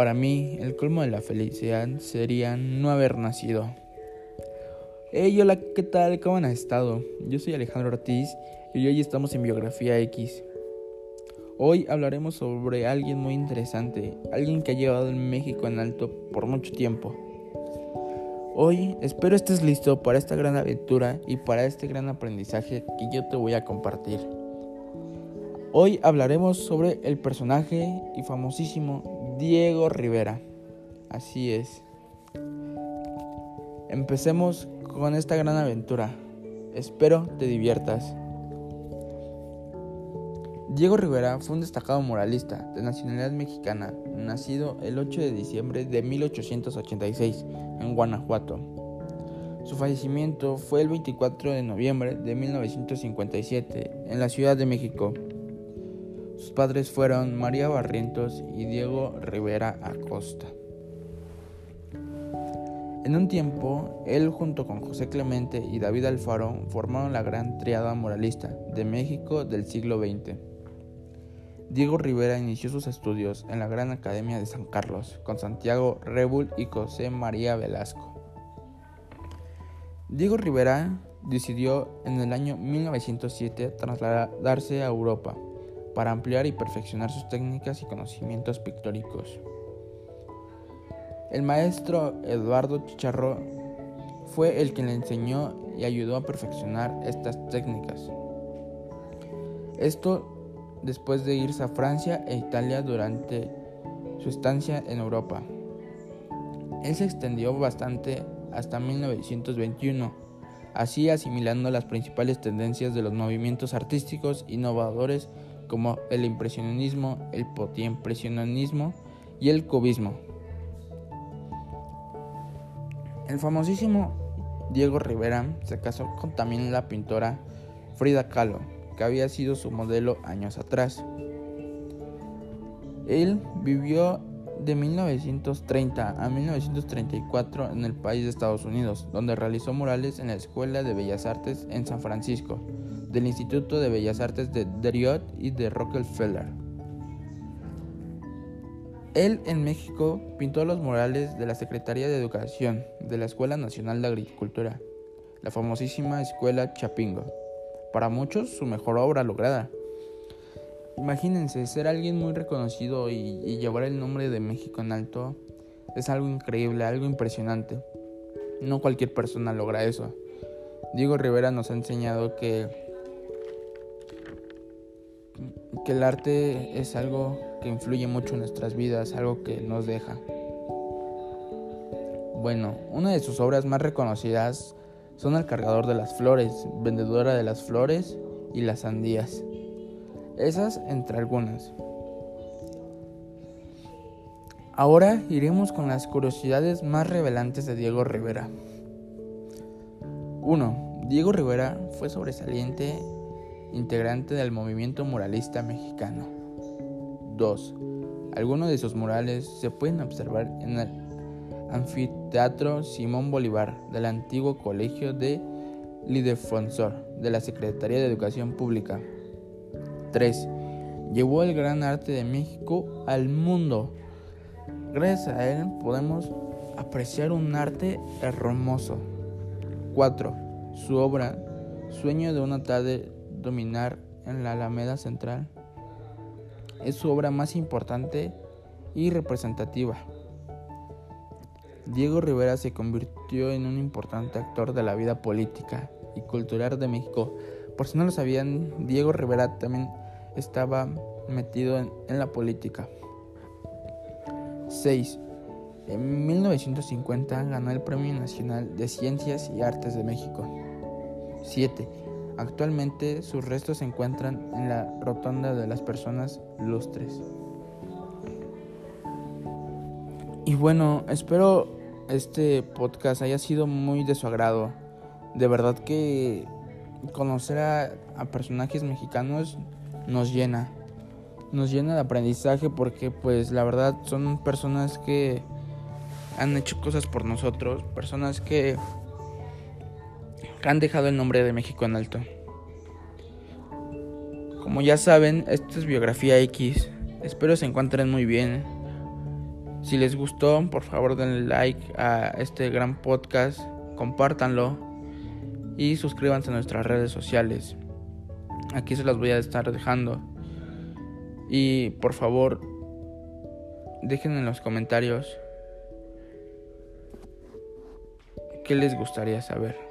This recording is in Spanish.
Para mí, el colmo de la felicidad sería no haber nacido. Hey, hola, ¿qué tal? ¿Cómo han estado? Yo soy Alejandro Ortiz y hoy estamos en Biografía X. Hoy hablaremos sobre alguien muy interesante, alguien que ha llevado el México en alto por mucho tiempo. Hoy espero estés listo para esta gran aventura y para este gran aprendizaje que yo te voy a compartir. Hoy hablaremos sobre el personaje y famosísimo Diego Rivera. Así es. Empecemos con esta gran aventura. Espero te diviertas. Diego Rivera fue un destacado moralista de nacionalidad mexicana, nacido el 8 de diciembre de 1886 en Guanajuato. Su fallecimiento fue el 24 de noviembre de 1957 en la Ciudad de México. Sus padres fueron María Barrientos y Diego Rivera Acosta. En un tiempo, él junto con José Clemente y David Alfaro formaron la gran triada moralista de México del siglo XX. Diego Rivera inició sus estudios en la Gran Academia de San Carlos con Santiago Rebul y José María Velasco. Diego Rivera decidió en el año 1907 trasladarse a Europa para ampliar y perfeccionar sus técnicas y conocimientos pictóricos. El maestro Eduardo Chicharro fue el que le enseñó y ayudó a perfeccionar estas técnicas. Esto después de irse a Francia e Italia durante su estancia en Europa. Él se extendió bastante hasta 1921, así asimilando las principales tendencias de los movimientos artísticos innovadores como el impresionismo, el potiempresionismo y el cubismo. El famosísimo Diego Rivera se casó con también la pintora Frida Kahlo, que había sido su modelo años atrás. Él vivió de 1930 a 1934 en el país de Estados Unidos, donde realizó murales en la Escuela de Bellas Artes en San Francisco, del Instituto de Bellas Artes de Deriot y de Rockefeller. Él en México pintó los murales de la Secretaría de Educación de la Escuela Nacional de Agricultura, la famosísima Escuela Chapingo, para muchos su mejor obra lograda. Imagínense, ser alguien muy reconocido y, llevar el nombre de México en alto es algo increíble, algo impresionante. No cualquier persona logra eso. Diego Rivera nos ha enseñado que, que el arte es algo que influye mucho en nuestras vidas, algo que nos deja. Bueno, una de sus obras más reconocidas son El cargador de las flores, Vendedora de las flores y Las sandías. Esas entre algunas. Ahora iremos con las curiosidades más revelantes de Diego Rivera. 1. Diego Rivera fue sobresaliente integrante del movimiento moralista mexicano. 2. Algunos de sus murales se pueden observar en el Anfiteatro Simón Bolívar del antiguo Colegio de Lidefonsor de la Secretaría de Educación Pública. 3. Llevó el gran arte de México al mundo. Gracias a él podemos apreciar un arte hermoso. 4. Su obra, Sueño de una tarde dominar en la Alameda Central es su obra más importante y representativa. Diego Rivera se convirtió en un importante actor de la vida política y cultural de México. Por si no lo sabían, Diego Rivera también estaba metido en, la política. 6. En 1950 ganó el Premio Nacional de Ciencias y Artes de México. 7. Actualmente sus restos se encuentran en la Rotonda de las Personas Lustres. Y bueno, espero este podcast haya sido muy de su agrado. De verdad que conocer a, personajes mexicanos nos llena. Nos llena de aprendizaje porque pues la verdad son personas que han hecho cosas por nosotros, personas que han dejado el nombre de México en alto. Como ya saben, esto es Biografía X. Espero se encuentren muy bien. Si les gustó, por favor denle like a este gran podcast, compártanlo y suscríbanse a nuestras redes sociales. Aquí se las voy a estar dejando. Y por favor, dejen en los comentarios qué les gustaría saber.